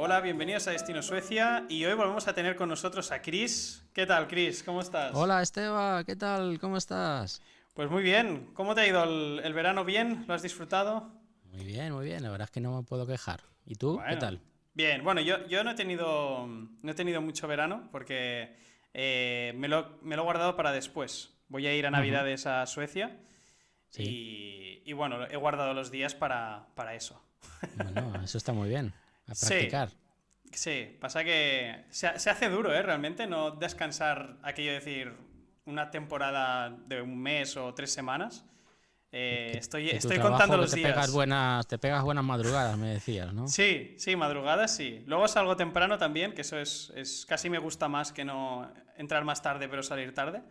Hola, bienvenidos a Destino Suecia y hoy volvemos a tener con nosotros a Chris. ¿Qué tal, Chris? ¿Cómo estás? Hola, Esteba, ¿qué tal? ¿Cómo estás? Pues muy bien. ¿Cómo te ha ido el, verano? ¿Bien? ¿Lo has disfrutado? Muy bien, muy bien. La verdad es que no me puedo quejar. ¿Y tú? ¿Qué tal? Bien, bueno, yo, yo no, he tenido, no he tenido mucho verano porque eh, me, lo, me, lo, he guardado para después. Voy a ir a Navidades a Suecia y, y, bueno, he guardado los días para, para eso. Bueno, eso está muy bien. A practicar. Sí, pasa que se, hace duro, ¿eh? Realmente no descansar aquello de decir una temporada de un mes o tres semanas. Eh, estoy estoy contando los te días. Pegas buenas, te pegas buenas madrugadas, me decías, ¿no? Sí, sí, madrugadas sí. Luego salgo temprano también, que eso es, es casi me gusta más que no entrar más tarde pero salir tarde.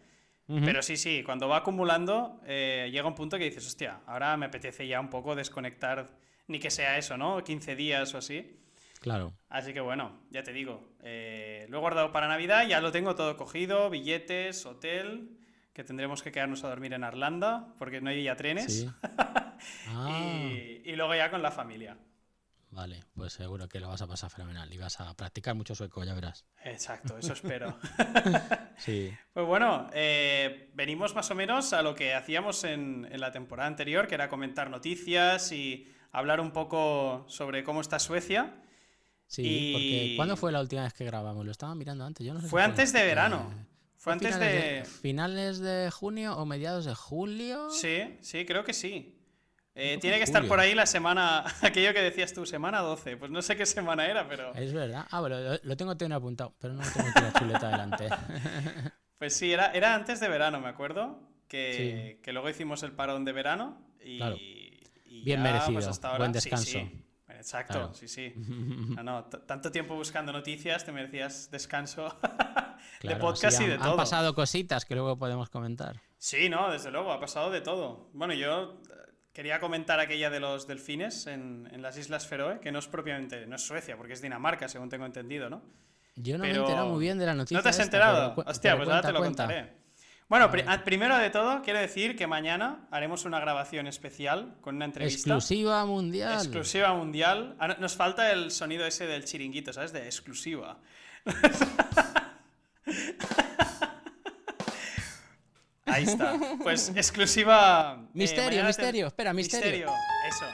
Pero sí, sí, cuando va acumulando eh, llega un punto que dices, hostia, ahora me apetece ya un poco desconectar, ni que sea eso, ¿no? 15 días o así. Claro. Así que bueno, ya te digo, eh, lo he guardado para Navidad, ya lo tengo todo cogido, billetes, hotel, que tendremos que quedarnos a dormir en Arlanda, porque no hay ya trenes. Ah. y, luego ya con la familia. Vale, pues seguro que lo vas a pasar fenomenal y vas a practicar mucho sueco, ya verás. Exacto, eso espero. sí. Pues bueno, eh, venimos más o menos a lo que hacíamos en, en la temporada anterior, que era comentar noticias y hablar un poco sobre cómo está Suecia. Sí, porque ¿cuándo fue la última vez que grabamos? Lo estaba mirando antes. Yo no sé fue antes de verano. fue antes de... ¿Finales de junio o mediados de julio? Sí, sí, creo que sí. Eh, tiene que estar por ahí la semana, aquello que decías tú, semana 12. Pues no sé qué semana era, pero... Es verdad. Ah, bueno, lo, tengo tengo apuntado, pero no tengo la chuleta delante. pues sí, era, era antes de verano, me acuerdo, que, que luego hicimos el parón de verano y... Bien pues, merecido, buen descanso. Exacto, sí, sí. No, no, tanto tiempo buscando noticias, te merecías descanso de podcast y de todo. Han pasado cositas que luego podemos comentar. Sí, no, desde luego, ha pasado de todo. Bueno, yo eh, quería comentar aquella de los delfines en, en las Islas Feroe, que no es propiamente, no es Suecia, porque es Dinamarca, según tengo entendido, ¿no? Yo no me he enterado muy bien de la noticia. ¿No te has enterado? Hostia, pues ahora te lo contaré. Bueno, primero de todo, quiero decir que mañana haremos una grabación especial con una entrevista. Exclusiva mundial. Exclusiva mundial. Ah, nos falta el sonido ese del chiringuito, ¿sabes? De exclusiva. Ahí está. Pues exclusiva. Eh, misterio, misterio. Espera, misterio. Misterio, eso.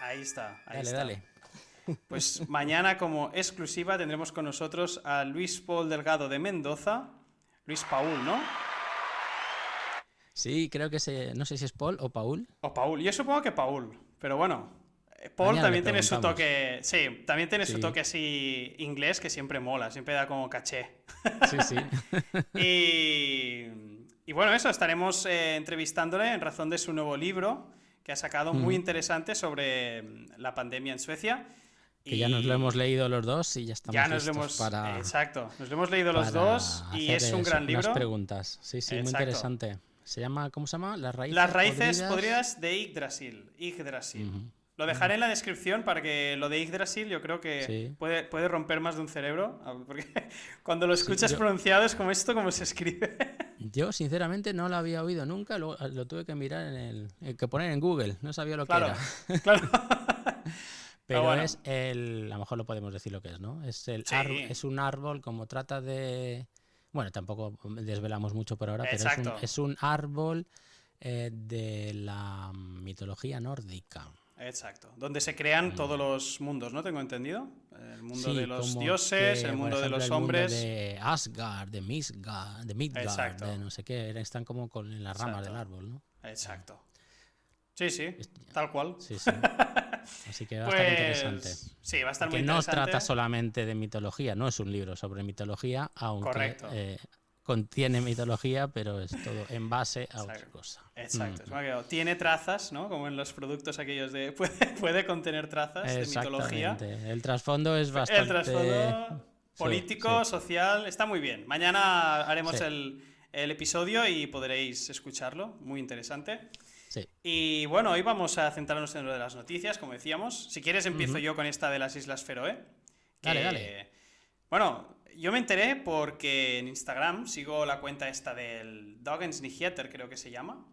Ahí está. Ahí dale, dale. Pues mañana, como exclusiva, tendremos con nosotros a Luis Paul Delgado de Mendoza Luis Paul, ¿no? Sí, creo que se, no sé si es Paul o Paul. O Paul, yo supongo que Paul, pero bueno. Eh, Paul también tiene su toque, sí, también tiene su toque así inglés que siempre mola, siempre da como caché. Sí, sí. y, bueno, eso, estaremos eh, entrevistándole en razón de su nuevo libro que ha sacado muy interesante sobre la pandemia en Suecia. Que ya nos lo hemos leído los dos y ya estamos ya nos hemos, para. Exacto, nos lo hemos leído los dos y es un gran libro. preguntas, sí, sí, muy interesante. Se llama, ¿cómo se llama? Las raíces, Las raíces podridas, de Yggdrasil. Yggdrasil. Lo dejaré en la descripción para que lo de Yggdrasil yo creo que puede, puede romper más de un cerebro. Porque cuando lo escuchas pronunciado es como esto, como se escribe. Yo, sinceramente, no lo había oído nunca. Lo, lo tuve que mirar en el, el, que poner en Google. No sabía lo que era. Claro. Pero es el. A lo mejor lo podemos decir lo que es, ¿no? Es, el es un árbol como trata de. Bueno, tampoco desvelamos mucho por ahora, pero es un, es un, árbol eh, de la mitología nórdica. Exacto. Donde se crean mm. todos los mundos, ¿no? Tengo entendido. El mundo de los dioses, el mundo de los hombres. de Asgard, de Midgard, de Midgard, de no sé qué. Están como con, en las ramas del árbol, ¿no? Exacto. Sí, sí, tal cual. Sí, sí. Así que va a estar pues, interesante. Sí, va a estar muy interesante. no trata solamente de mitología, no es un libro sobre mitología, aunque eh, contiene mitología, pero es todo en base a otra cosa. Exacto. Mm. Tiene trazas, ¿no? Como en los productos aquellos de... Puede, contener trazas de mitología. El trasfondo es bastante... El trasfondo político, social, está muy bien. Mañana haremos el, el episodio y podréis escucharlo, muy interesante. Y bueno, hoy vamos a centrarnos en lo de las noticias, como decíamos. Si quieres, empiezo yo con esta de las Islas Feroe. dale, dale. Bueno, yo me enteré porque en Instagram sigo la cuenta esta del Dagens Nyheter, creo que se llama.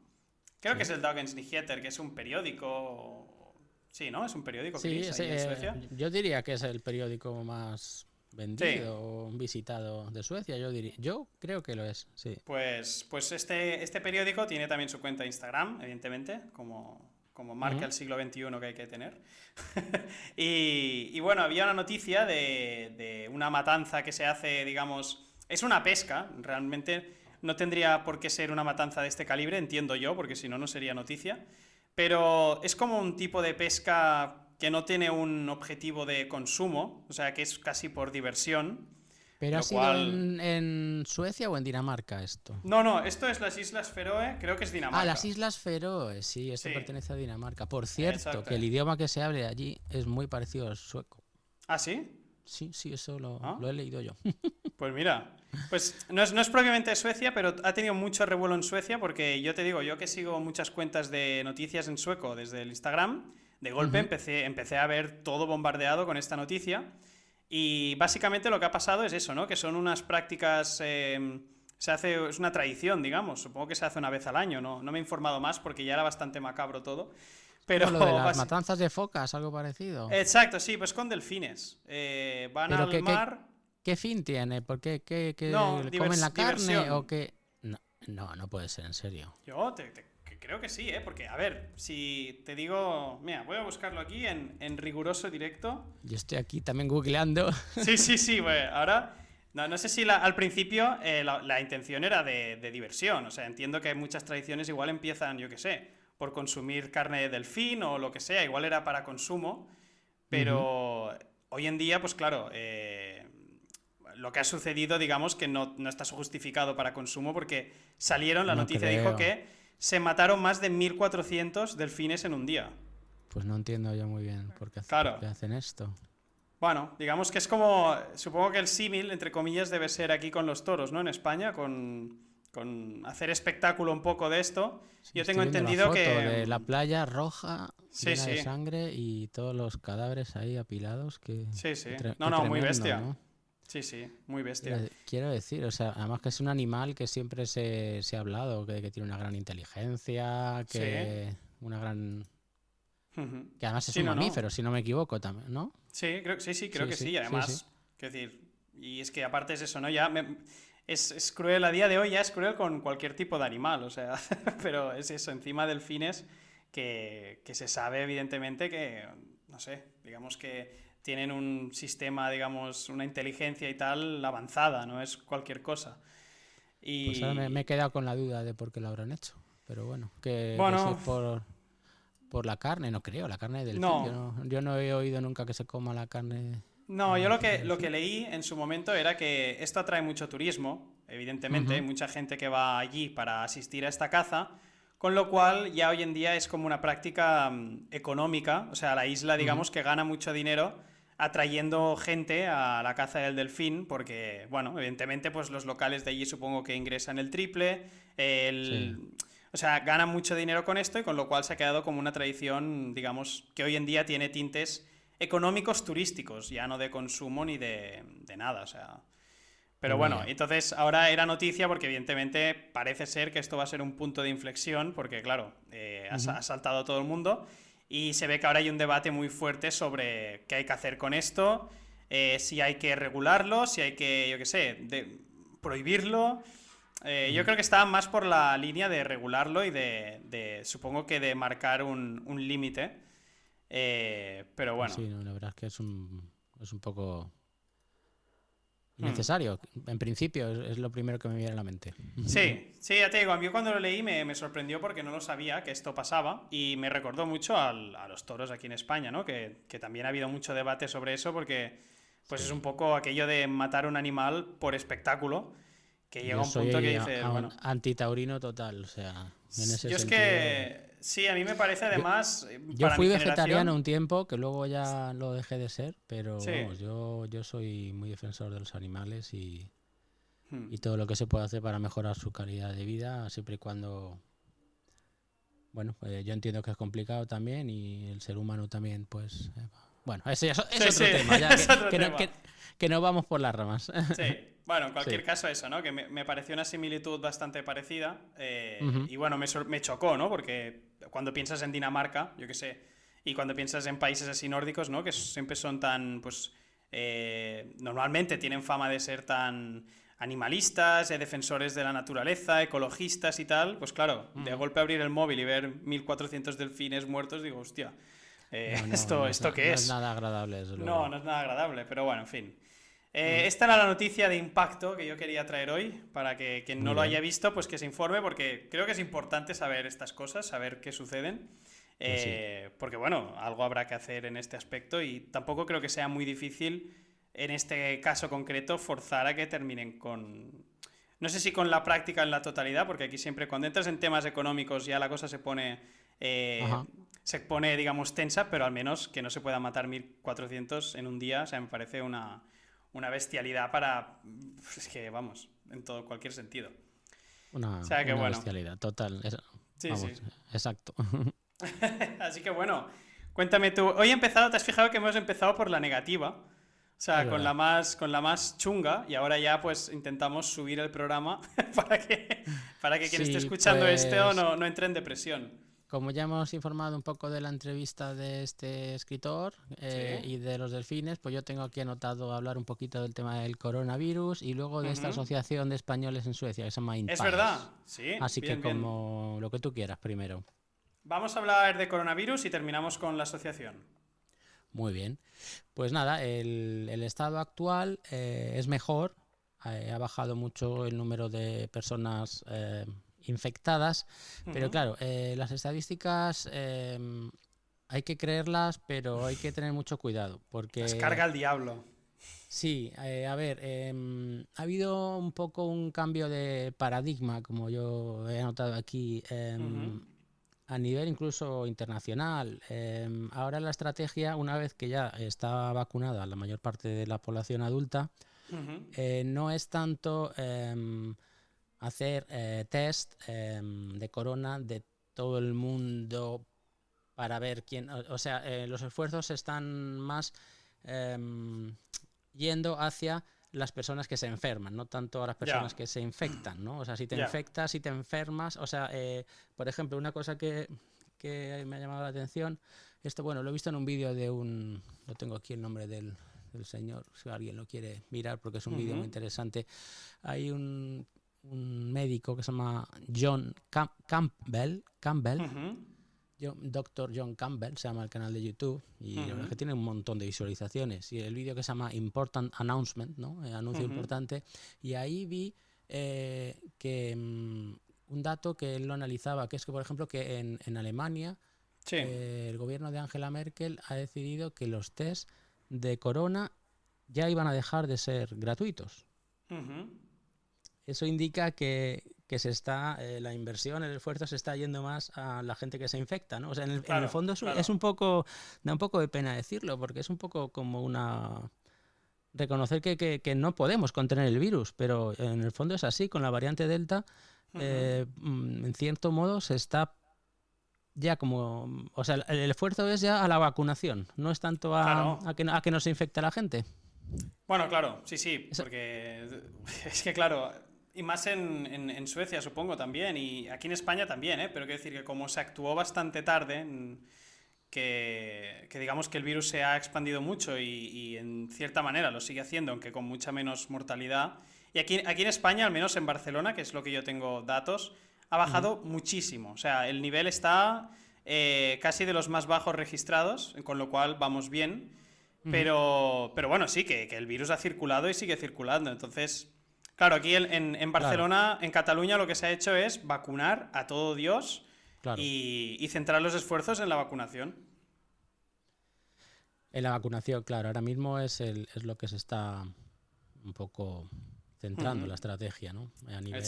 Creo que es el Dagens Nyheter, que es un periódico. Sí, ¿no? Es un periódico, sí, en Suecia. Yo diría que es el periódico más vendido o visitado de Suecia, yo diría. Yo creo que lo es, sí. Pues, pues este, este periódico tiene también su cuenta de Instagram, evidentemente, como, como marca el siglo XXI que hay que tener. y, bueno, había una noticia de, de, una matanza que se hace, digamos, es una pesca, realmente no tendría por qué ser una matanza de este calibre, entiendo yo, porque si no, no sería noticia, pero es como un tipo de pesca que no tiene un objetivo de consumo, o sea, que es casi por diversión. ¿Pero ha sido en, Suecia o en Dinamarca esto? No, no, esto es las Islas Feroe, creo que es Dinamarca. Ah, las Islas Feroe, sí, esto pertenece a Dinamarca. Por cierto, que el idioma que se hable allí es muy parecido al sueco. ¿Ah, sí? Sí, sí, eso lo, ah. lo he leído yo. Pues mira, pues no es, no es propiamente Suecia, pero ha tenido mucho revuelo en Suecia porque yo te digo, yo que sigo muchas cuentas de noticias en sueco desde el Instagram, de golpe empecé, empecé a ver todo bombardeado con esta noticia. Y básicamente lo que ha pasado es eso, ¿no? Que son unas prácticas. Em, se hace. Es una tradición, digamos. Supongo que se hace una vez al año, ¿no? No me he informado más porque ya era bastante macabro todo. Pero lo de las matanzas de focas, algo parecido. Exacto, sí, pues con delfines. Eh, van al mar. Qué, fin tiene? ¿Por qué? ¿Qué, comen la carne o qué? No, no, puede ser, en serio. Yo te Creo que sí, ¿eh? Porque, a ver, si te digo. Mira, voy a buscarlo aquí en, riguroso directo. Yo estoy aquí también googleando. Sí, sí, sí, güey. Ahora. No, no sé si al principio eh, la, intención era de, diversión. O sea, entiendo que muchas tradiciones igual empiezan, yo qué sé, por consumir carne de delfín o lo que sea. Igual era para consumo. Pero hoy en día, pues claro. Eh, lo que ha sucedido, digamos que no, está justificado para consumo porque salieron, la noticia dijo que se mataron más de 1.400 delfines en un día. Pues no entiendo yo muy bien por qué, hacen esto. Bueno, digamos que es como, supongo que el símil, entre comillas, debe ser aquí con los toros, ¿no? En España, con, hacer espectáculo un poco de esto. yo tengo entendido que... De la playa roja, llena de sangre y todos los cadáveres ahí apilados. Que, sí, sí. no, no, muy bestia. Sí, sí, muy bestia. Quiero decir, o sea, además que es un animal que siempre se, ha hablado, que, que, tiene una gran inteligencia, que una gran... Que además es un mamífero, si no me equivoco también, ¿no? Sí, creo, sí, sí, creo que sí. Además, quiero decir, y es que aparte es eso, ¿no? Ya es, es, cruel, a día de hoy ya es cruel con cualquier tipo de animal, o sea, pero es eso, encima delfines que, que se sabe evidentemente que, no sé, digamos que tienen un sistema, digamos, una inteligencia y tal avanzada, no es cualquier cosa. Y... Pues ahora me, he quedado con la duda de por qué lo habrán hecho. Pero bueno, que, bueno, por, por, la carne, no creo, la carne del no. Yo, no, he oído nunca que se coma la carne. No, yo lo que, lo que leí en su momento era que esto atrae mucho turismo, evidentemente, hay mucha gente que va allí para asistir a esta caza, con lo cual ya hoy en día es como una práctica mm, económica, o sea, la isla digamos que gana mucho dinero atrayendo gente a la caza del delfín, porque, bueno, evidentemente, pues los locales de allí supongo que ingresan el triple, o sea, ganan mucho dinero con esto y con lo cual se ha quedado como una tradición, digamos, que hoy en día tiene tintes económicos turísticos, ya no de consumo ni de, nada, o sea... Pero bueno, entonces ahora era noticia porque evidentemente parece ser que esto va a ser un punto de inflexión porque claro, eh, ha saltado todo el mundo y se ve que ahora hay un debate muy fuerte sobre qué hay que hacer con esto, eh, si hay que regularlo, si hay que, yo qué sé, de, prohibirlo. Eh, yo creo que está más por la línea de regularlo y de, supongo que de marcar un, límite. Eh, pero bueno. Sí, la verdad es que es un, es un poco Hmm. necesario. En principio es, lo primero que me viene a la mente. Sí, sí, ya te digo, a mí cuando lo leí me, sorprendió porque no lo sabía que esto pasaba y me recordó mucho a los toros aquí en España, ¿no? Que, también ha habido mucho debate sobre eso porque pues es un poco aquello de matar un animal por espectáculo que llega a un punto que dice... Bueno, antitaurino total, o sea... En ese yo es que Sí, a mí me parece además. Yo, fui vegetariano un tiempo, que luego ya lo dejé de ser, pero yo, yo soy muy defensor de los animales y, hmm. y todo lo que se puede hacer para mejorar su calidad de vida, siempre y cuando. Bueno, pues yo entiendo que es complicado también y el ser humano también, pues. Eh, bueno, ese, es otro tema, que, que, no vamos por las ramas. Sí. Bueno, en cualquier caso eso, ¿no? Que me, pareció una similitud bastante parecida eh, y bueno, me, me, chocó, ¿no? Porque cuando piensas en Dinamarca, yo qué sé, Y cuando piensas en países así nórdicos, ¿no? Que siempre son tan, pues, eh, normalmente tienen fama de ser tan animalistas, eh, defensores de la naturaleza, ecologistas y tal, pues claro, de golpe abrir el móvil y ver 1400 delfines muertos, digo, hostia, eh, esto, ¿esto qué es? No es nada agradable. no, no es nada agradable, pero bueno, en fin. Esta era la noticia de impacto que yo quería traer hoy, para que quien no lo haya visto, pues que se informe, porque creo que es importante saber estas cosas, saber qué suceden. Pues porque bueno, algo habrá que hacer en este aspecto y tampoco creo que sea muy difícil en este caso concreto, forzar a que terminen con... No sé si con la práctica en la totalidad, porque aquí siempre cuando entras en temas económicos ya la cosa se pone... Eh, se pone, digamos, tensa, pero al menos que no se pueda matar 1400 en un día, o sea, me parece una, una bestialidad para... Es que, vamos, en todo, cualquier sentido. Una, bestialidad, total. sí, sí. Exacto. Así que bueno, cuéntame tú. Hoy he empezado, te has fijado que hemos empezado por la negativa. O sea, con la, más, con la más chunga y ahora ya pues intentamos subir el programa para que, para que quien esté escuchando este o no, no entre en depresión. Como ya hemos informado un poco de la entrevista de este escritor eh, y de los delfines, pues yo tengo aquí anotado hablar un poquito del tema del coronavirus y luego de esta asociación de españoles en Suecia que se llama Es verdad, sí. Así que como lo que tú quieras primero. Vamos a hablar de coronavirus y terminamos con la asociación. Muy bien. Pues nada, el, estado actual eh, es mejor. Eh, ha bajado mucho el número de personas eh, infectadas. Pero claro, las estadísticas hay que creerlas, pero hay que tener mucho cuidado. Porque... Descarga el diablo. Sí, a ver, em, ha habido un poco un cambio de paradigma, como yo he anotado aquí. Em, a nivel incluso internacional. Em, ahora la estrategia, una vez que ya está vacunada la mayor parte de la población adulta, eh, no es tanto hacer eh, test em, de corona de todo el mundo para ver quién, o, sea, eh, los esfuerzos están más yendo hacia las personas que se enferman, no tanto a las personas que se infectan, ¿no? O sea, si te infectas, si te enfermas, o sea, eh, por ejemplo, una cosa que, me ha llamado la atención, esto, bueno, lo he visto en un vídeo de un, no tengo aquí el nombre del, señor, si alguien lo quiere mirar, porque es un vídeo muy interesante. Hay un, médico que se llama John Campbell, Campbell. Doctor John Campbell se llama el canal de YouTube y la verdad es que tiene un montón de visualizaciones. Y el vídeo que se llama Important Announcement, ¿no? El eh, anuncio importante. Y ahí vi eh, que mm, un dato que él lo analizaba, que es que por ejemplo que en, en Alemania eh, el gobierno de Angela Merkel ha decidido que los test de corona ya iban a dejar de ser gratuitos. Eso indica que, que se está, eh, la inversión, el esfuerzo se está yendo más a la gente que se infecta, ¿no? O sea, en el, fondo es, un poco, da un poco de pena decirlo, porque es un poco como una... Reconocer que, que, no podemos contener el virus, pero en el fondo es así, con la variante Delta, eh, mm, en cierto modo se está ya como, o sea, el, esfuerzo es ya a la vacunación, no es tanto a, a, que, a que no se infecte la gente. Bueno, claro, sí, sí, porque es que claro, y más en, Suecia, supongo, también. Y aquí en España también, ¿eh? Pero quiero decir que como se actuó bastante tarde, que, digamos que el virus se ha expandido mucho y, en cierta manera lo sigue haciendo, aunque con mucha menos mortalidad. Y aquí, aquí en España, al menos en Barcelona, que es lo que yo tengo datos, ha bajado muchísimo. O sea, el nivel está eh, casi de los más bajos registrados, con lo cual vamos bien. Pero, pero bueno, sí, que, que el virus ha circulado y sigue circulando. Entonces, Claro, aquí en, Barcelona, en Cataluña, lo que se ha hecho es vacunar a todo Dios y, centrar los esfuerzos en la vacunación. En la vacunación, claro, ahora mismo es, el, es lo que se está un poco centrando la estrategia, ¿no? A nivel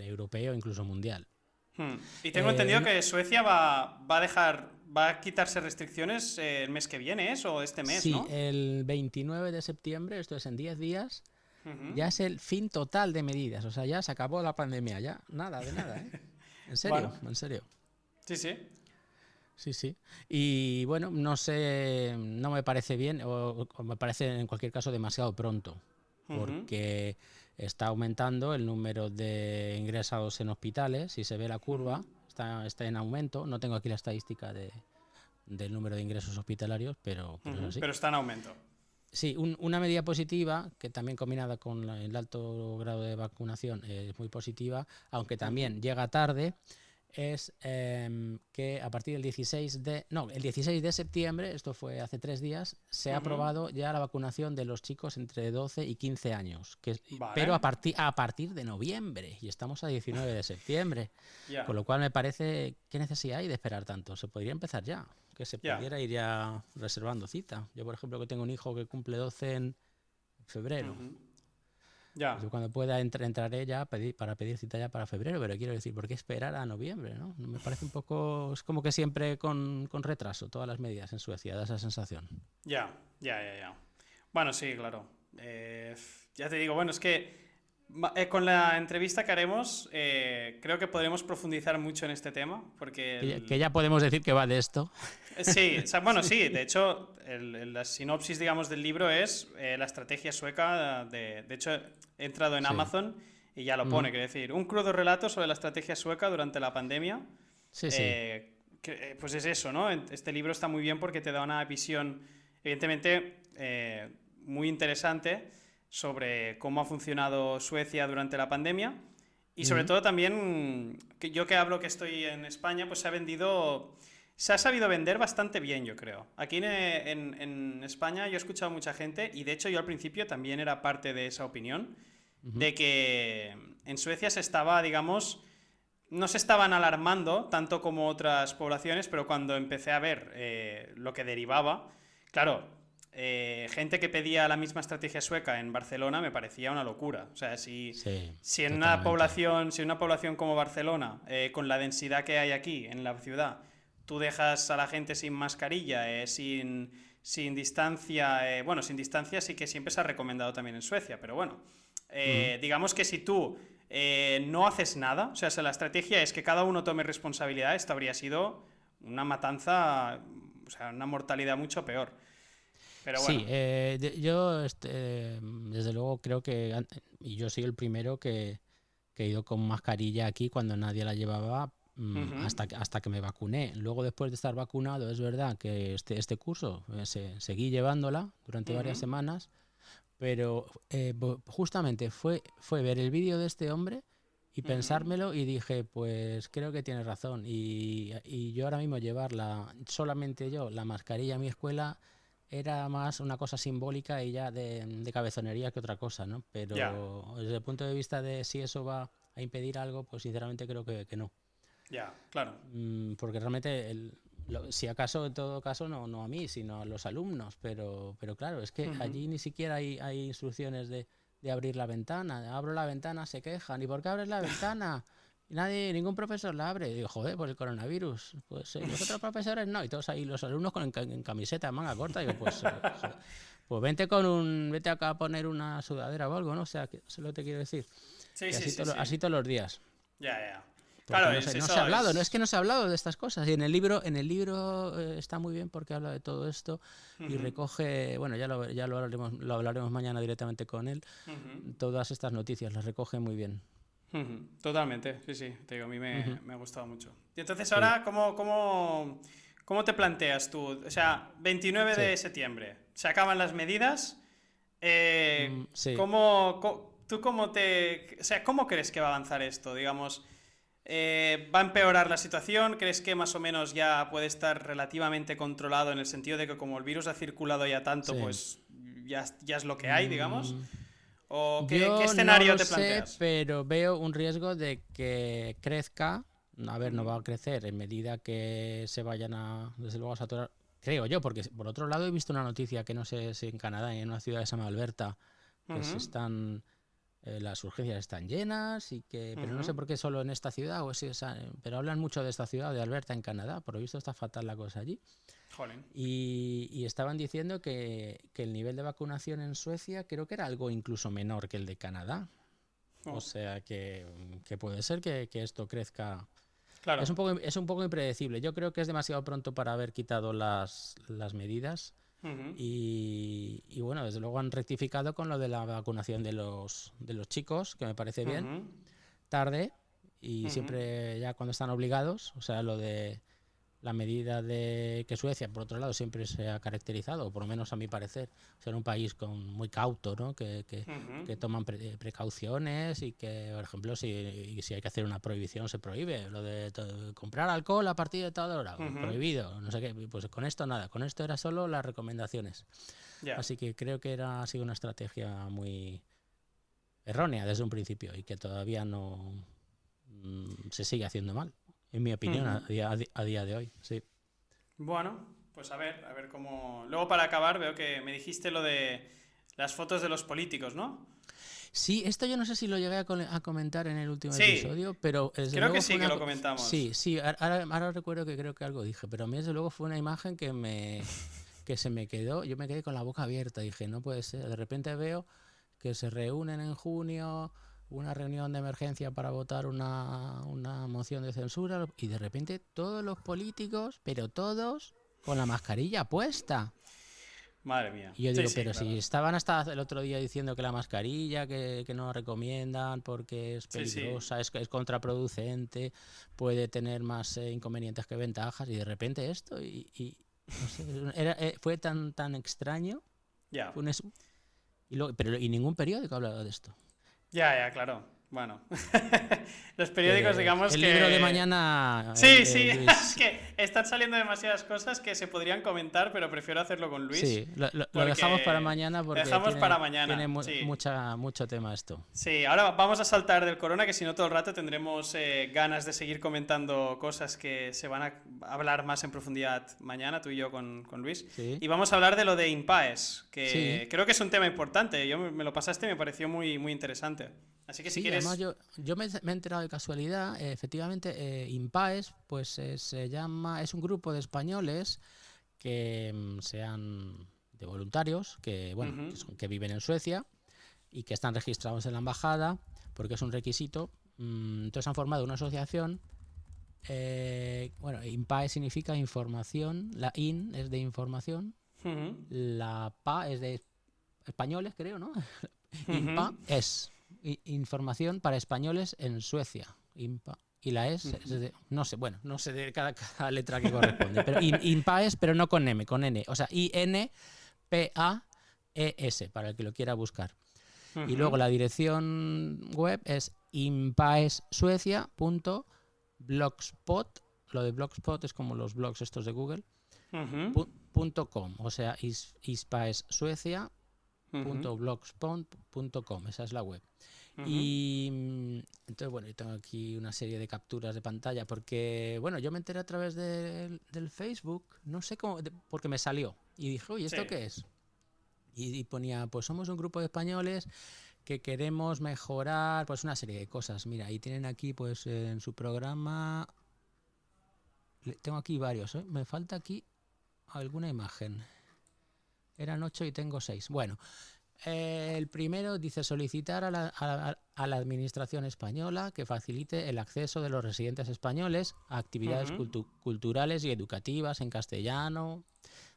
europeo, incluso mundial. Hmm. Y tengo entendido eh, que Suecia va, a dejar, va a quitarse restricciones eh, el mes que viene, ¿es? O este mes, sí, el 29 de septiembre, esto es en 10 días, ya es el fin total de medidas. O sea, ya se acabó la pandemia, ya nada de nada, ¿eh? En serio, en serio. Sí, sí. Sí, sí. Y bueno, no sé, no me parece bien, o, me parece en cualquier caso demasiado pronto, porque está aumentando el número de ingresados en hospitales, si se ve la curva, está, está en aumento. No tengo aquí la estadística de, del número de ingresos hospitalarios, pero, pero, está en aumento. Sí, una medida positiva, que también combinada con el alto grado de vacunación es muy positiva, aunque también llega tarde, es em, que a partir del 16 de no el 16 de septiembre esto fue hace tres días se ha aprobado ya la vacunación de los chicos entre 12 y 15 años que, pero a partir a partir de noviembre y estamos a 19 de septiembre. Con lo cual me parece qué necesidad hay de esperar tanto se podría empezar ya que se pudiera ir ya reservando cita yo por ejemplo que tengo un hijo que cumple 12 en febrero ya. Yo cuando pueda entrar, entraré ya pedir, para pedir cita ya para febrero, pero quiero decir, ¿por qué esperar a noviembre? ¿no? Me parece un poco, es como que siempre con, con retraso todas las medidas en Suecia, da esa sensación. Ya, ya, ya, ya. Bueno, sí, claro. Eh, ya te digo, bueno, es que eh, con la entrevista que haremos, eh, creo que podremos profundizar mucho en este tema, porque... Que, ya podemos decir que va de esto. Eh, sí, bueno, sí, de hecho, la sinopsis, digamos, del libro es la estrategia sueca, de, de hecho, he entrado en Amazon y ya lo mm. pone, quiere decir, un crudo relato sobre la estrategia sueca durante la pandemia. Sí, sí. pues es eso, ¿no? Este libro está muy bien porque te da una visión, evidentemente, muy interesante sobre cómo ha funcionado Suecia durante la pandemia. Y sobre todo también, que yo que hablo que estoy en España, pues se ha vendido, se ha sabido vender bastante bien, yo creo. Aquí en, España yo he escuchado a mucha gente y de hecho yo al principio también era parte de esa opinión, de que en Suecia se estaba, digamos, no se estaban alarmando tanto como otras poblaciones, pero cuando empecé a ver eh, lo que derivaba, claro, eh, gente que pedía la misma estrategia sueca en Barcelona me parecía una locura. O sea, si, si en una población, si una población como Barcelona, eh, con la densidad que hay aquí en la ciudad, tú dejas a la gente sin mascarilla, eh, sin, sin distancia, bueno, sin distancia sí que siempre se ha recomendado también en Suecia, pero bueno, digamos que si tú no haces nada, o sea, si la estrategia es que cada uno tome responsabilidad, esto habría sido una matanza, o sea, una mortalidad mucho peor. Sí, eh, yo este, desde luego creo que, y yo soy el primero que, he ido con mascarilla aquí cuando nadie la llevaba mm, hasta, hasta que me vacuné. Luego después de estar vacunado, es verdad que este, este curso eh, se, seguí llevándola durante varias semanas, pero eh, justamente fue, fue ver el vídeo de este hombre y pensármelo y dije, pues creo que tiene razón. Y, y, yo ahora mismo llevarla, solamente yo, la mascarilla a mi escuela, era más una cosa simbólica y ya de, cabezonería que otra cosa, ¿no? Pero desde el punto de vista de si eso va a impedir algo, pues sinceramente creo que, no. Ya, claro. Mm, porque realmente, si acaso, en todo caso, no, no a mí, sino a los alumnos, pero, pero claro, es que allí ni siquiera hay, hay instrucciones de, de abrir la ventana. Abro la ventana, se quejan. ¿Y por qué abres la ventana? Nadie, ningún profesor la abre. digo, joder, por el coronavirus. Pues eh, los otros profesores no. Y todos ahí, los alumnos con en, camiseta, manga corta. Digo, pues, eh, pues vente con un, vete acá a poner una sudadera o algo, ¿no? O sea, que, eso lo que te quiero decir. Sí, sí, sí, así todos los días. Ya, ya. Claro, no, se, ha hablado, no es que no se ha hablado de estas cosas. Y en el libro, en el libro eh, está muy bien porque habla de todo esto y recoge, bueno, ya lo, ya lo hablaremos, lo hablaremos mañana directamente con él. Todas estas noticias las recoge muy bien. Totalmente, sí, sí, te digo, a mí me, me ha gustado mucho. Y entonces ahora, ¿cómo, cómo, cómo te planteas tú? O sea, 29 de septiembre, se acaban las medidas. Eh, mm, ¿cómo, ¿Tú cómo te... O sea, ¿cómo crees que va a avanzar esto? Digamos, eh, ¿va a empeorar la situación? ¿Crees que más o menos ya puede estar relativamente controlado en el sentido de que como el virus ha circulado ya tanto, pues ya, ya, es lo que hay, digamos? Mm, ¿O qué, escenario te planteas? Sé, pero veo un riesgo de que crezca. A ver, no va a crecer en medida que se vayan a, desde luego, a saturar. Creo yo, porque por otro lado he visto una noticia que no sé si en Canadá, en una ciudad que se llama Alberta, que se están eh, las urgencias están llenas y que pero no sé por qué solo en esta ciudad o si, pero hablan mucho de esta ciudad de Alberta en Canadá por lo visto está fatal la cosa allí y, estaban diciendo que, el nivel de vacunación en Suecia creo que era algo incluso menor que el de Canadá. O oh. sea que, puede ser que, esto crezca. Claro. Es, un poco, es un poco impredecible. Yo creo que es demasiado pronto para haber quitado las, medidas. y, bueno, desde luego han rectificado con lo de la vacunación de los, de los chicos, que me parece bien. Tarde y siempre ya cuando están obligados, o sea, lo de la medida de que Suecia, por otro lado, siempre se ha caracterizado, o por lo menos a mi parecer, ser un país con muy cauto, ¿no? que, que, toman precauciones y que, por ejemplo, si, si hay que hacer una prohibición, se prohíbe. Lo de comprar alcohol a partir de tal hora, prohibido, no sé qué. Pues con esto nada, con esto era solo las recomendaciones. Así que creo que era, ha sido una estrategia muy errónea desde un principio y que todavía no mm, se sigue haciendo mal en mi opinión, a, día, de hoy, sí. Bueno, pues a ver, a ver cómo... Luego para acabar veo que me dijiste lo de las fotos de los políticos, ¿no? Sí, esto yo no sé si lo llegué a, comentar en el último episodio, pero... creo que sí, que lo comentamos. Sí, sí, ahora, recuerdo que creo que algo dije, pero a mí desde luego fue una imagen que me... que se me quedó, yo me quedé con la boca abierta, dije, no puede ser, de repente veo que se reúnen en junio una reunión de emergencia para votar una, una moción de censura y de repente todos los políticos, pero todos con la mascarilla puesta. Madre mía. Y yo digo, pero si estaban hasta el otro día diciendo que la mascarilla, que, que no recomiendan porque es peligrosa, es, es contraproducente, puede tener más eh, inconvenientes que ventajas, y de repente esto, y, y era, eh, fue tan, tan extraño. Ya. Y, pero, y ningún periódico ha hablado de esto. Ya, ya, claro. Bueno, los periódicos, digamos el que. El libro de mañana. Sí, eh, sí, es que están saliendo demasiadas cosas que se podrían comentar, pero prefiero hacerlo con Luis. Sí, lo, dejamos para mañana porque. Dejamos tiene, para mañana. Tiene mucha, mucho tema esto. Sí, ahora vamos a saltar del corona, que si no todo el rato tendremos eh, ganas de seguir comentando cosas que se van a hablar más en profundidad mañana, tú y yo con, con Luis. Y vamos a hablar de lo de Impaes, que creo que es un tema importante. Yo me lo pasaste y me pareció muy, muy interesante. Así que si quieres... Además yo, yo me, he enterado de casualidad, eh, efectivamente, eh, Impaes, pues eh, se llama, es un grupo de españoles que mm, sean de voluntarios, que bueno, que, viven en Suecia y que están registrados en la embajada, porque es un requisito. Mm, entonces han formado una asociación. bueno, INPAE significa información, la IN es de información, la PA es de españoles, creo, ¿no? INPA es información para españoles en Suecia. Y la es, no sé, bueno, no sé de cada, letra que corresponde, pero INPA es, pero no con M, con N. O sea, I-N-P-A-E-S, para el que lo quiera buscar. Y luego la dirección web es impaessuecia.blogspot. Lo de blogspot es como los blogs estos de Google. .com, o sea, ispaessuecia.blogspot.com, esa es la web. Y mm, entonces, bueno, yo tengo aquí una serie de capturas de pantalla porque, bueno, yo me enteré a través del Facebook, no sé cómo, porque me salió. Y dije, oye, ¿esto qué es? Y, ponía, pues somos un grupo de españoles que queremos mejorar, pues una serie de cosas. Mira, y tienen aquí, pues en su programa, tengo aquí varios, ¿eh? me falta aquí alguna imagen. Eran ocho y tengo seis. Bueno, el primero dice solicitar a la, a, la, Administración española que facilite el acceso de los residentes españoles a actividades culturales y educativas en castellano,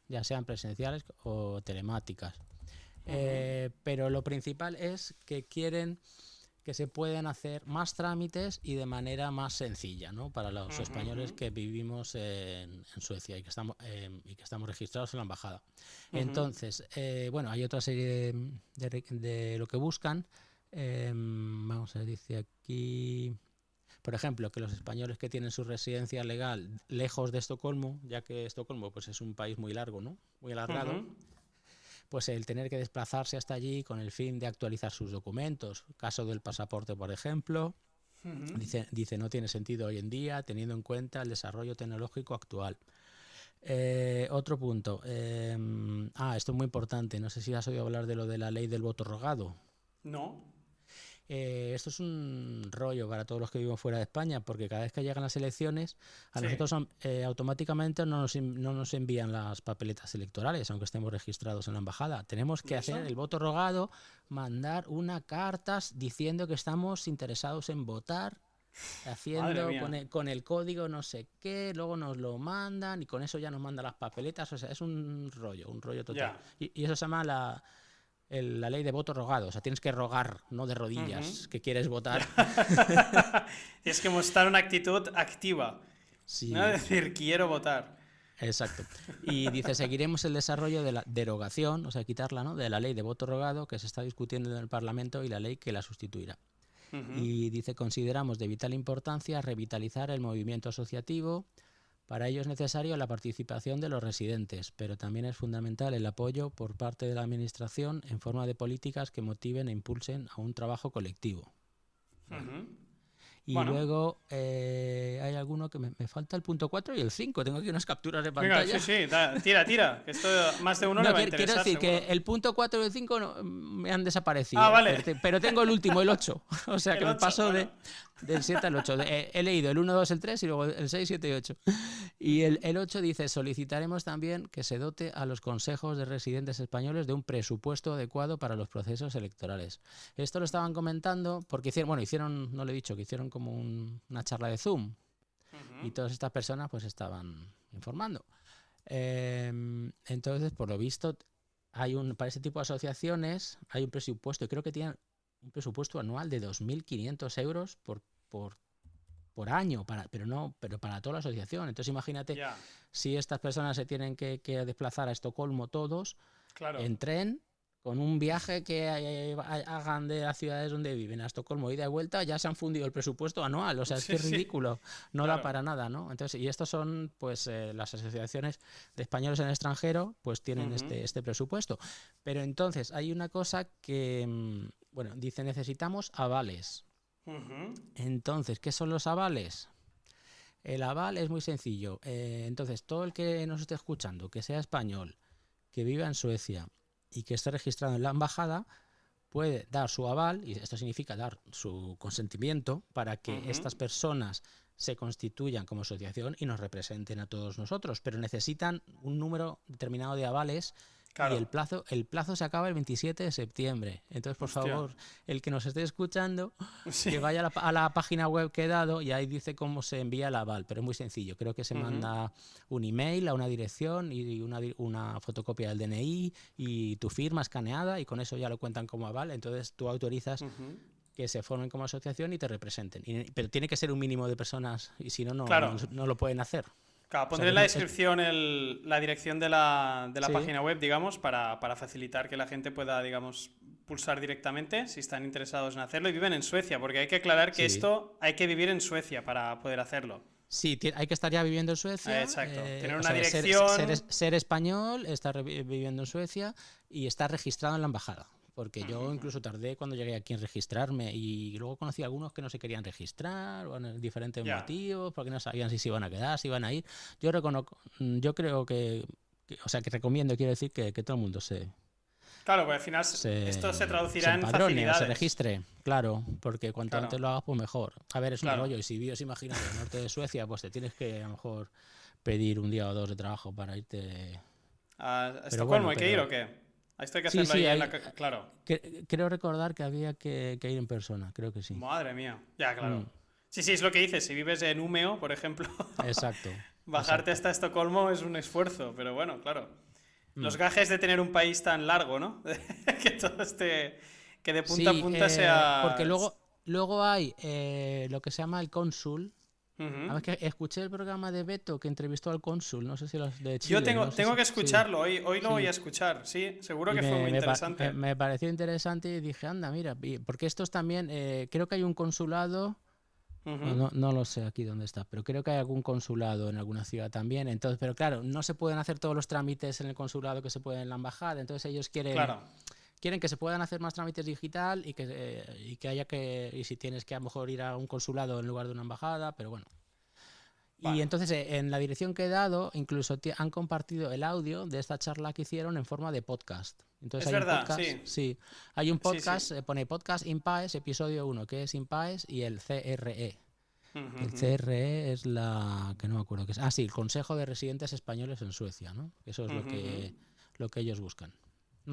ya sean presenciales o telemáticas. Eh, pero lo principal es que quieren que se pueden hacer más trámites y de manera más sencilla, ¿no? Para los españoles que vivimos en, Suecia y que estamos em, y que estamos registrados en la embajada. Entonces, eh, bueno, hay otra serie de, lo que buscan. Em, vamos a ver, dice aquí. Por ejemplo, que los españoles que tienen su residencia legal lejos de Estocolmo, ya que Estocolmo pues, es un país muy largo, ¿no? Muy alargado pues el tener que desplazarse hasta allí con el fin de actualizar sus documentos. Caso del pasaporte, por ejemplo. dice, dice, no tiene sentido hoy en día teniendo en cuenta el desarrollo tecnológico actual. Eh, otro punto. Em, ah, esto es muy importante. No sé si has oído hablar de lo de la ley del voto rogado. No. Eh, esto es un rollo para todos los que viven fuera de España, porque cada vez que llegan las elecciones, a nosotros eh, automáticamente no nos, no nos, envían las papeletas electorales, aunque estemos registrados en la embajada. Tenemos que hacer el voto rogado, mandar una carta diciendo que estamos interesados en votar haciendo con el, código no sé qué, luego nos lo mandan y con eso ya nos mandan las papeletas, o sea, es un rollo, un rollo total. Y, y, eso se llama la, la ley de voto rogado. O sea, tienes que rogar, no de rodillas, que quieres votar. Tienes que mostrar una actitud activa. No decir quiero votar. Exacto. Y dice, seguiremos el desarrollo de la derogación, o sea, quitarla, ¿no? De la ley de voto rogado que se está discutiendo en el Parlamento y la ley que la sustituirá. Y dice, consideramos de vital importancia revitalizar el movimiento asociativo. Para ello es necesario la participación de los residentes, pero también es fundamental el apoyo por parte de la Administración en forma de políticas que motiven e impulsen a un trabajo colectivo. Y luego eh, hay alguno que me, falta el punto 4 y el 5. Tengo aquí unas capturas de pantalla. sí, sí, tira, tira. esto más de uno le va a interesar, Quiero decir que el punto 4 y el 5 me han desaparecido. Ah, vale. Pero, tengo el último, el 8. O sea que me paso de, del 7 al 8. He, leído el 1, 2, el 3 y luego el 6, 7 y 8. Y el, el 8 dice, solicitaremos también que se dote a los consejos de residentes españoles de un presupuesto adecuado para los procesos electorales. Esto lo estaban comentando porque hicieron, bueno, hicieron, no le he dicho, que hicieron como una charla de Zoom y todas estas personas pues estaban informando. Em, entonces, por lo visto, hay un, para ese tipo de asociaciones hay un presupuesto, creo que tienen un presupuesto anual de 2.500 euros por, por, por año, para, pero no, pero para toda la asociación. Entonces imagínate si estas personas se tienen que, desplazar a Estocolmo todos en tren, con un viaje que hagan de las ciudades donde viven a Estocolmo y de vuelta, ya se han fundido el presupuesto anual. O sea, es que es ridículo. No da para nada, ¿no? Entonces, y estos son, pues, eh, las asociaciones de españoles en el extranjero, pues tienen este, este presupuesto. Pero entonces, hay una cosa que, mm, bueno, dice necesitamos avales. Entonces, ¿qué son los avales? El aval es muy sencillo. Eh, entonces, todo el que nos esté escuchando, que sea español, que viva en Suecia y que esté registrado en la embajada, puede dar su aval, y esto significa dar su consentimiento para que estas personas se constituyan como asociación y nos representen a todos nosotros, pero necesitan un número determinado de avales y el plazo, el plazo se acaba el 27 de septiembre. Entonces, por favor, el que nos esté escuchando, que vaya a la, página web que he dado y ahí dice cómo se envía el aval. Pero es muy sencillo. Creo que se manda un email a una dirección y una, una, fotocopia del DNI y tu firma escaneada y con eso ya lo cuentan como aval. Entonces tú autorizas que se formen como asociación y te representen. pero tiene que ser un mínimo de personas y si no, no, no lo pueden hacer. Claro, pondré en la descripción la dirección de la, página web, digamos, para, facilitar que la gente pueda, digamos, pulsar directamente si están interesados en hacerlo y viven en Suecia, porque hay que aclarar que esto hay que vivir en Suecia para poder hacerlo. Sí, hay que estar ya viviendo en Suecia. Exacto. Eh, Tener una dirección. Ser, español, estar viviendo en Suecia y estar registrado en la embajada porque yo incluso tardé cuando llegué aquí en registrarme y luego conocí a algunos que no se querían registrar o en diferentes motivos, porque no sabían si se iban a quedar, si iban a ir. Yo reconozco, mm, yo creo que, o sea, que recomiendo, quiero decir, que, todo el mundo se... Claro, pues al final esto se traducirá en facilidades. se registre, claro, porque cuanto antes lo hagas, pues mejor. A ver, es un rollo, y si vives, imagínate, en el norte de Suecia, pues te tienes que a lo mejor pedir un día o dos de trabajo para irte... ¿A Estocolmo hay que ir o qué? Esto hay que hacerlo ahí en la... Claro. creo recordar que había que, ir en persona, creo que sí. Madre mía. Ya, claro. Mm. Sí, sí, es lo que dices. Si vives en Umeo, por ejemplo. Exacto. bajarte hasta Estocolmo es un esfuerzo, pero bueno, claro. Mm. Los gajes de tener un país tan largo, ¿no? que todo este. que de punta a punta eh, sea. Porque luego, luego hay eh, lo que se llama el cónsul, que escuché el programa de Beto que entrevistó al cónsul, no sé si los de Chile. Yo tengo, tengo que escucharlo, hoy, hoy lo voy a escuchar, sí, seguro que fue muy interesante. Me, pareció interesante y dije, anda, mira, porque estos también, eh, creo que hay un consulado, no, no, lo sé aquí dónde está, pero creo que hay algún consulado en alguna ciudad también, entonces, pero claro, no se pueden hacer todos los trámites en el consulado que se pueden en la embajada, entonces ellos quieren... Claro quieren que se puedan hacer más trámites digital y que, eh, y que haya que, y si tienes que a lo mejor ir a un consulado en lugar de una embajada, pero bueno. Y entonces eh, en la dirección que he dado, incluso han compartido el audio de esta charla que hicieron en forma de podcast. Entonces es hay verdad, un podcast, sí. Hay un podcast, se pone podcast Impaes, episodio 1, que es Impaes, y el CRE. el CRE es la que no me acuerdo qué es. Ah, sí, el Consejo de Residentes Españoles en Suecia, ¿no? Eso es lo que lo que ellos buscan.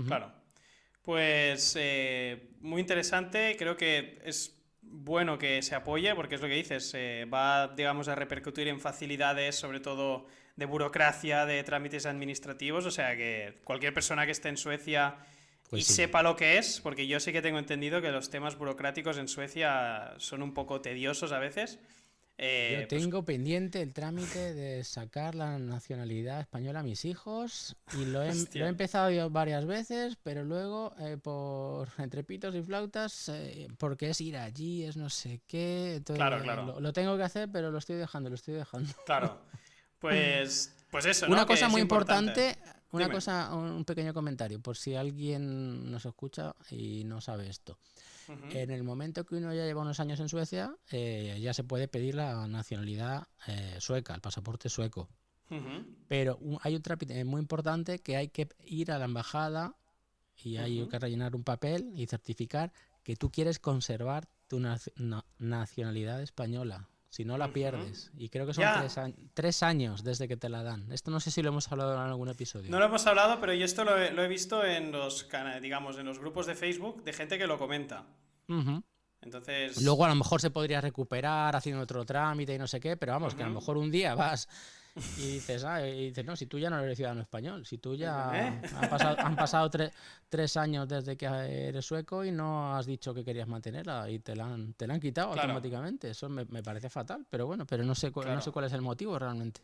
Claro. Pues eh, muy interesante, creo que es bueno que se apoye, porque es lo que dices, va, digamos, a repercutir en facilidades, sobre todo de burocracia, de trámites administrativos, o sea que cualquier persona que esté en Suecia pues y sepa lo que es, porque yo sí que tengo entendido que los temas burocráticos en Suecia son un poco tediosos a veces, Eh, Yo pues tengo pendiente el trámite de sacar la nacionalidad española a mis hijos y lo he, lo he empezado yo varias veces, pero luego eh, por entre pitos y flautas, eh, porque es ir allí, es no sé qué. claro, claro. Lo, tengo que hacer, pero lo estoy dejando, lo estoy dejando. Claro. Pues, pues eso, ¿no? Una cosa muy importante, una cosa, un pequeño comentario, por si alguien nos escucha y no sabe esto. En el momento que uno ya lleva unos años en Suecia, eh, ya se puede pedir la nacionalidad eh, sueca, el pasaporte sueco. Pero hay un trámite muy importante que hay que ir a la embajada y hay que rellenar un papel y certificar que tú quieres conservar tu nacionalidad española. Si no la pierdes. Y creo que son tres, años desde que te la dan. Esto no sé si lo hemos hablado en algún episodio. No lo hemos hablado, pero yo esto lo he, visto en los, digamos, en los grupos de Facebook de gente que lo comenta. Entonces... Luego a lo mejor se podría recuperar haciendo otro trámite y no sé qué, pero vamos, que a lo mejor un día vas y dices, ah, y dices, no, si tú ya no eres ciudadano español, si tú ya ¿Eh? han pasado, tres años desde que eres sueco y no has dicho que querías mantenerla y te la han, te la han quitado automáticamente. Eso me, parece fatal, pero bueno, pero no sé, no sé cuál es el motivo realmente.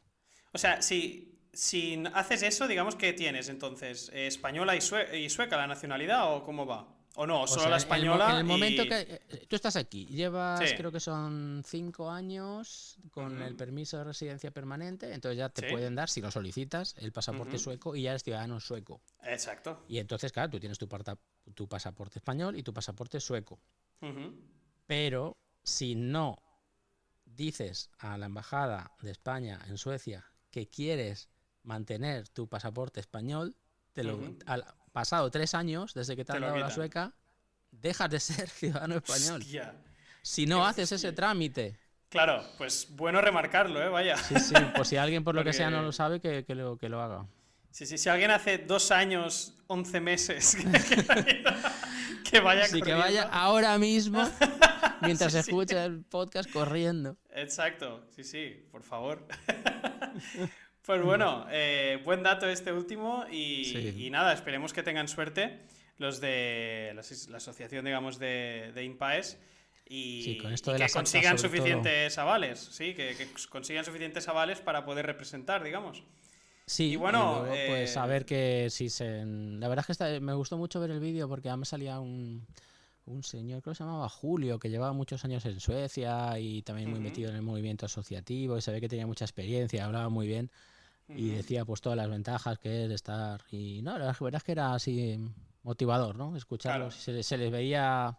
O sea, si, si haces eso, digamos que tienes entonces española y, y sueca la nacionalidad o cómo va. ¿O no? Solo la española. En el, momento que. Eh, tú estás aquí, llevas, creo que son cinco años con el permiso de residencia permanente, entonces ya te pueden dar, si lo solicitas, el pasaporte sueco y ya eres ciudadano sueco. Exacto. Y entonces, claro, tú tienes tu, tu pasaporte español y tu pasaporte sueco. Pero si no dices a la embajada de España en Suecia que quieres mantener tu pasaporte español, te lo, pasado tres años desde que te, han dado la sueca, dejas de ser ciudadano español. Si no haces ese trámite. Claro, pues bueno remarcarlo, ¿eh? Vaya. Sí, sí, por si alguien por lo que sea no lo sabe, que, lo, que lo haga. Sí, sí, si alguien hace dos años, once meses, que, vaya Sí, que vaya ahora mismo, mientras escucha el podcast, corriendo. Exacto, sí, sí, por favor. Pues bueno, eh, buen dato este último y, nada, esperemos que tengan suerte los de la, asociación, digamos, de, de INPAES y, que consigan suficientes avales, sí, que, consigan suficientes avales para poder representar, digamos. Sí, y bueno, pues a eh, ver que si se... La verdad es que me gustó mucho ver el vídeo porque me salía un, un señor, creo que se llamaba Julio, que llevaba muchos años en Suecia y también muy metido en el movimiento asociativo y se ve que tenía mucha experiencia, hablaba muy bien y decía pues todas las ventajas que es estar y no la verdad es que era así motivador no escucharlos se, les veía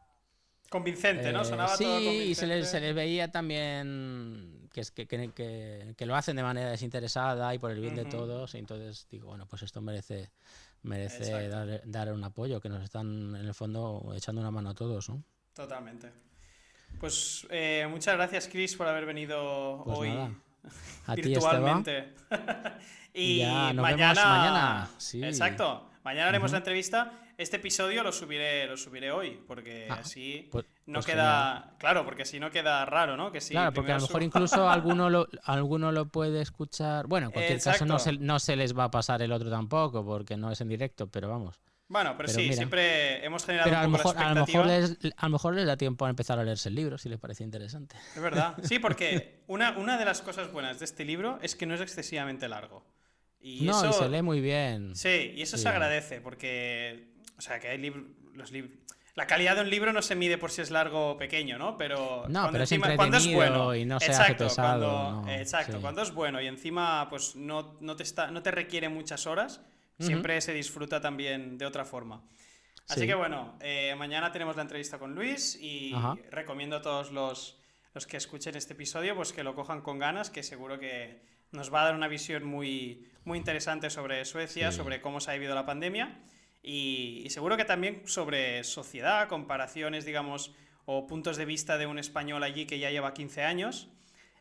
convincente no eh, sonaba sí todo y se les, se les, veía también que, que, que, que, lo hacen de manera desinteresada y por el bien de todos y entonces digo bueno pues esto merece merece dar, dar, un apoyo que nos están en el fondo echando una mano a todos no totalmente. Pues eh, muchas gracias Chris por haber venido pues hoy a virtualmente. y mañana, Exacto. Mañana haremos la entrevista. Este episodio lo subiré, lo subiré hoy, porque ah, así pues, no pues queda. Claro, porque si no queda raro, ¿no? Que claro, porque a lo mejor incluso alguno lo, alguno lo puede escuchar. Bueno, en cualquier caso no se, no se les va a pasar el otro tampoco, porque no es en directo, pero vamos. Bueno, pero, sí, siempre hemos generado pero a, lo mejor, a, lo mejor les, a lo mejor les da tiempo a empezar a leerse el libro, si les parece interesante. Es verdad. Sí, porque una, una de las cosas buenas de este libro es que no es excesivamente largo. Y no, y se lee muy bien. Sí, y eso se agradece, porque. O sea, que hay libros. Los libros. La calidad de un libro no se mide por si es largo o pequeño, ¿no? Pero, no, pero encima, cuando es bueno y no se exacto, hace pesado, cuando, exacto, cuando es bueno y encima pues no, no, te está, no te requiere muchas horas, siempre se disfruta también de otra forma. Así que bueno, eh, mañana tenemos la entrevista con Luis y recomiendo a todos los, los, que escuchen este episodio pues que lo cojan con ganas, que seguro que nos va a dar una visión muy, muy interesante sobre Suecia, sobre cómo se ha vivido la pandemia y, seguro que también sobre sociedad, comparaciones, digamos, o puntos de vista de un español allí que ya lleva 15 años.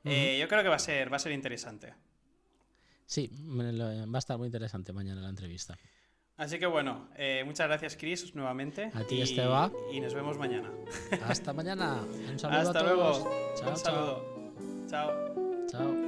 Eh, yo creo que va a ser, va a ser interesante. Sí, va a estar muy interesante mañana la entrevista. Así que bueno, eh, muchas gracias Chris nuevamente. A ti Esteba. Y nos vemos mañana. Hasta mañana. Un saludo Hasta a todos. luego. Chao, Un saludo. Chao. Chao.